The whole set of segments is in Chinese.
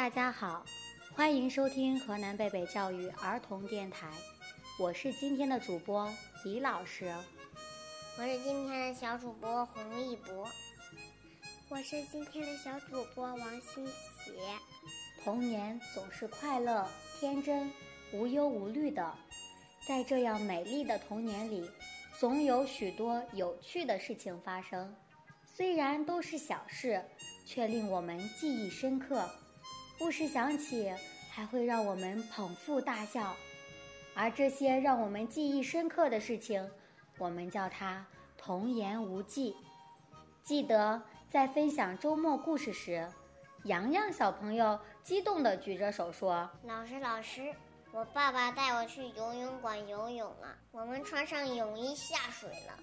大家好，欢迎收听河南贝贝教育儿童电台，我是今天的主播李老师，我是今天的小主播洪一博，我是今天的小主播王新奇。童年总是快乐、天真、无忧无虑的，在这样美丽的童年里，总有许多有趣的事情发生，虽然都是小事，却令我们记忆深刻。故事想起，还会让我们捧腹大笑，而这些让我们记忆深刻的事情，我们叫它童言无忌。记得在分享周末故事时，洋洋小朋友激动地举着手说：“老师，老师，我爸爸带我去游泳馆游泳了，我们穿上泳衣下水了。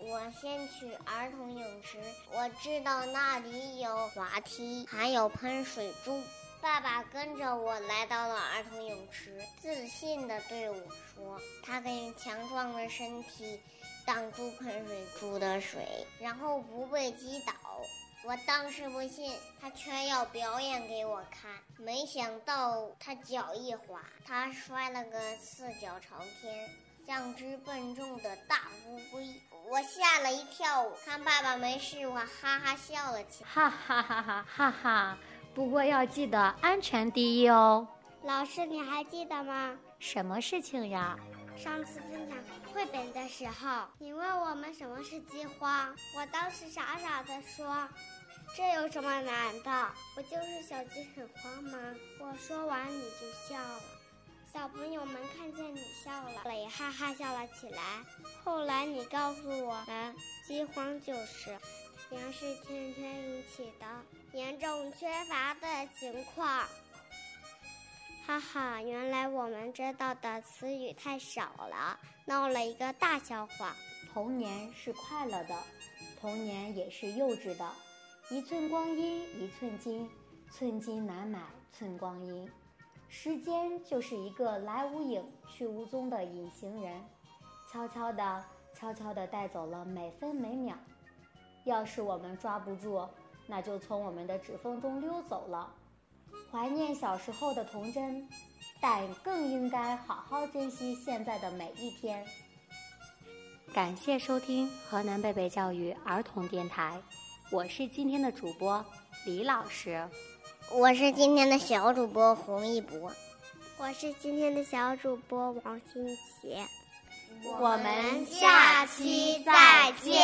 我先去儿童泳池，我知道那里有滑梯，还有喷水珠。”爸爸跟着我来到了儿童泳池，自信地对我说：“他可以强壮的身体挡住喷水珠的水，然后不被击倒。”我当时不信，他却要表演给我看。没想到他脚一滑，他摔了个四脚朝天，像只笨重的大乌龟。我吓了一跳，看爸爸没事，我哈哈笑了起来，哈哈哈哈哈哈。不过要记得安全第一哦。老师，你还记得吗？什么事情呀？上次分享绘本的时候，你问我们什么是饥荒，我当时傻傻的说：“这有什么难的？不就是小鸡很慌吗？”我说完你就笑了，小朋友们看见你笑了，也哈哈笑了起来。后来你告诉我们，饥荒就是。粮食天天引起的严重缺乏的情况，哈哈！原来我们知道的词语太少了，闹了一个大笑话。童年是快乐的，童年也是幼稚的。一寸光阴一寸金，寸金难买寸光阴。时间就是一个来无影去无踪的隐形人，悄悄地、悄悄地带走了每分每秒。要是我们抓不住，那就从我们的指缝中溜走了。怀念小时候的童真，但更应该好好珍惜现在的每一天。感谢收听河南贝贝教育儿童电台，我是今天的主播李老师，我是今天的小主播洪一博，我是今天的小主播王新杰。我们下期再见。